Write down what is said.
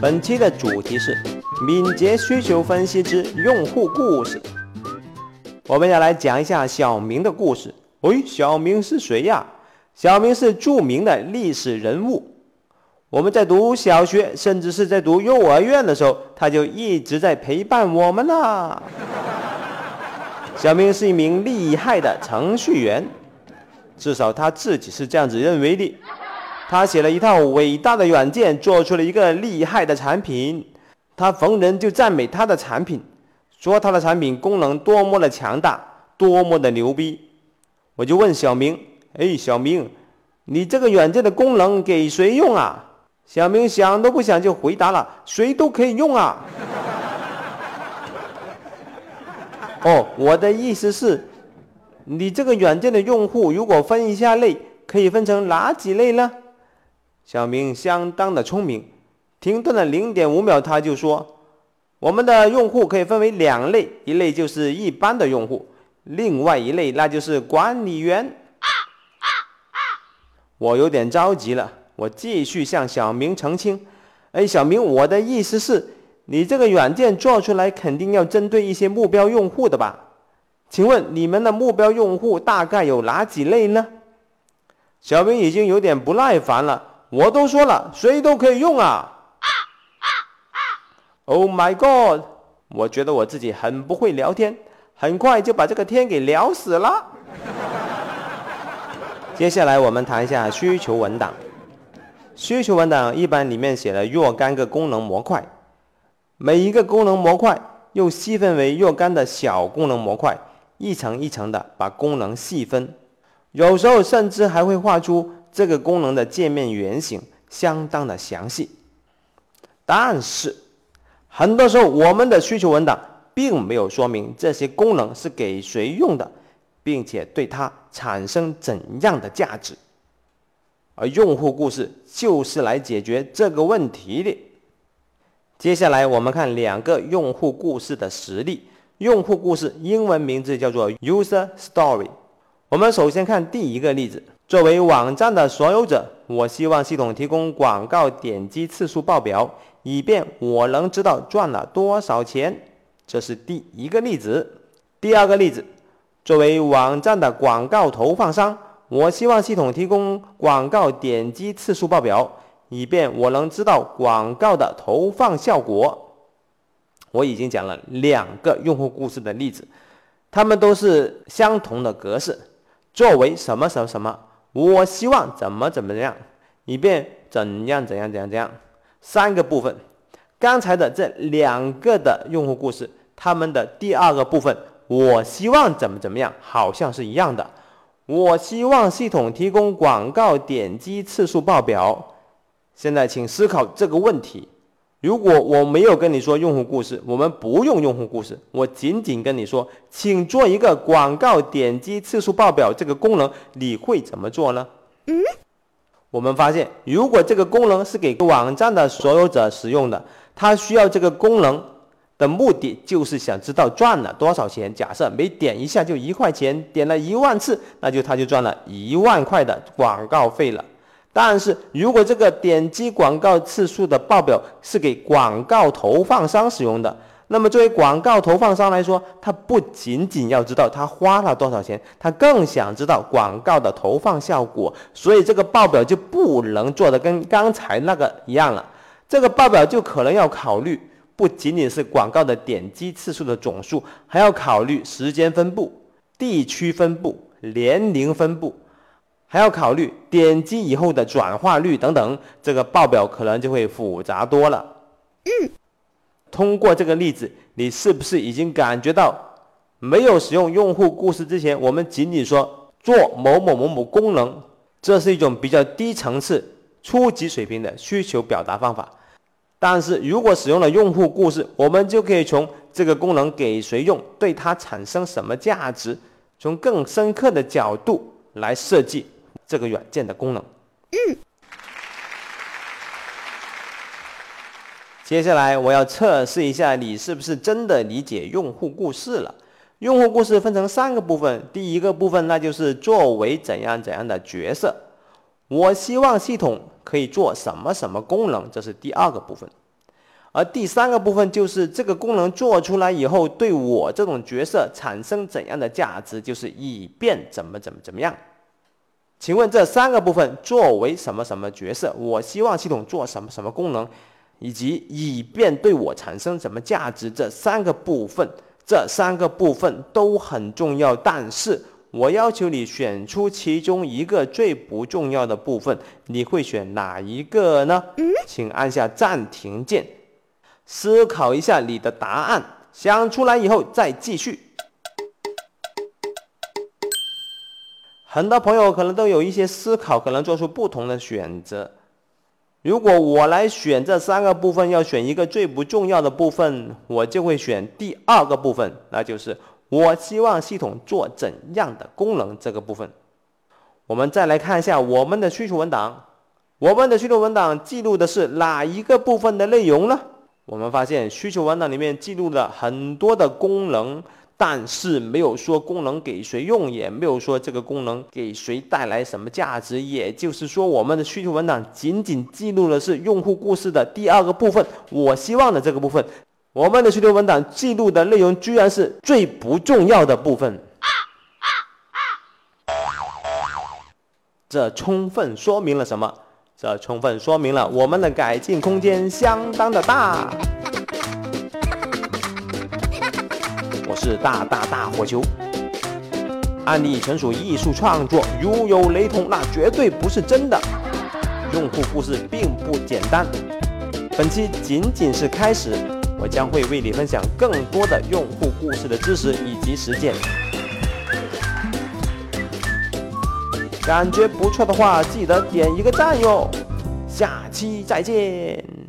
本期的主题是敏捷需求分析之用户故事。我们要来讲一下小明的故事。喂，小明是谁呀？小明是著名的历史人物。我们在读小学，甚至是在读幼儿园的时候，他就一直在陪伴我们啦。小明是一名厉害的程序员，至少他自己是这样子认为的。他写了一套伟大的软件，做出了一个厉害的产品。他逢人就赞美他的产品，说他的产品功能多么的强大，多么的牛逼。我就问小明：“哎，小明，你这个软件的功能给谁用啊？”小明想都不想就回答了：“谁都可以用啊。”哦，我的意思是，你这个软件的用户如果分一下类，可以分成哪几类呢？小明相当的聪明，停顿了零点五秒，他就说：“我们的用户可以分为两类，一类就是一般的用户，另外一类那就是管理员。”我有点着急了，我继续向小明澄清：“哎，小明，我的意思是，你这个软件做出来肯定要针对一些目标用户的吧？请问你们的目标用户大概有哪几类呢？”小明已经有点不耐烦了。我都说了，谁都可以用啊！Oh my god！我觉得我自己很不会聊天，很快就把这个天给聊死了。接下来我们谈一下需求文档。需求文档一般里面写了若干个功能模块，每一个功能模块又细分为若干的小功能模块，一层一层的把功能细分，有时候甚至还会画出。这个功能的界面原型相当的详细，但是很多时候我们的需求文档并没有说明这些功能是给谁用的，并且对它产生怎样的价值。而用户故事就是来解决这个问题的。接下来我们看两个用户故事的实例。用户故事英文名字叫做 User Story。我们首先看第一个例子。作为网站的所有者，我希望系统提供广告点击次数报表，以便我能知道赚了多少钱。这是第一个例子。第二个例子，作为网站的广告投放商，我希望系统提供广告点击次数报表，以便我能知道广告的投放效果。我已经讲了两个用户故事的例子，它们都是相同的格式。作为什么什么什么。我希望怎么怎么样，以便怎样怎样怎样怎样，三个部分。刚才的这两个的用户故事，他们的第二个部分，我希望怎么怎么样，好像是一样的。我希望系统提供广告点击次数报表。现在请思考这个问题。如果我没有跟你说用户故事，我们不用用户故事，我仅仅跟你说，请做一个广告点击次数报表这个功能，你会怎么做呢？嗯，我们发现，如果这个功能是给网站的所有者使用的，他需要这个功能的目的就是想知道赚了多少钱。假设每点一下就一块钱，点了一万次，那就他就赚了一万块的广告费了。但是如果这个点击广告次数的报表是给广告投放商使用的，那么作为广告投放商来说，他不仅仅要知道他花了多少钱，他更想知道广告的投放效果，所以这个报表就不能做的跟刚才那个一样了。这个报表就可能要考虑不仅仅是广告的点击次数的总数，还要考虑时间分布、地区分布、年龄分布。还要考虑点击以后的转化率等等，这个报表可能就会复杂多了。嗯，通过这个例子，你是不是已经感觉到，没有使用用户故事之前，我们仅仅说做某某某某功能，这是一种比较低层次、初级水平的需求表达方法。但是如果使用了用户故事，我们就可以从这个功能给谁用，对它产生什么价值，从更深刻的角度来设计。这个软件的功能。嗯。接下来我要测试一下你是不是真的理解用户故事了。用户故事分成三个部分，第一个部分那就是作为怎样怎样的角色，我希望系统可以做什么什么功能，这是第二个部分。而第三个部分就是这个功能做出来以后，对我这种角色产生怎样的价值，就是以便怎么怎么怎么样。请问这三个部分作为什么什么角色？我希望系统做什么什么功能，以及以便对我产生什么价值？这三个部分，这三个部分都很重要，但是。我要求你选出其中一个最不重要的部分，你会选哪一个呢？请按下暂停键，思考一下你的答案，想出来以后再继续。很多朋友可能都有一些思考，可能做出不同的选择。如果我来选这三个部分，要选一个最不重要的部分，我就会选第二个部分，那就是。我希望系统做怎样的功能？这个部分，我们再来看一下我们的需求文档。我们的需求文档记录的是哪一个部分的内容呢？我们发现需求文档里面记录了很多的功能，但是没有说功能给谁用，也没有说这个功能给谁带来什么价值。也就是说，我们的需求文档仅仅记录的是用户故事的第二个部分，我希望的这个部分。我们的需求文档记录的内容居然是最不重要的部分，这充分说明了什么？这充分说明了我们的改进空间相当的大。是大大大火球，案例纯属艺术创作，如有雷同，那绝对不是真的。用户故事并不简单，本期仅仅是开始。我将会为你分享更多的用户故事的知识以及实践。感觉不错的话，记得点一个赞哟！下期再见。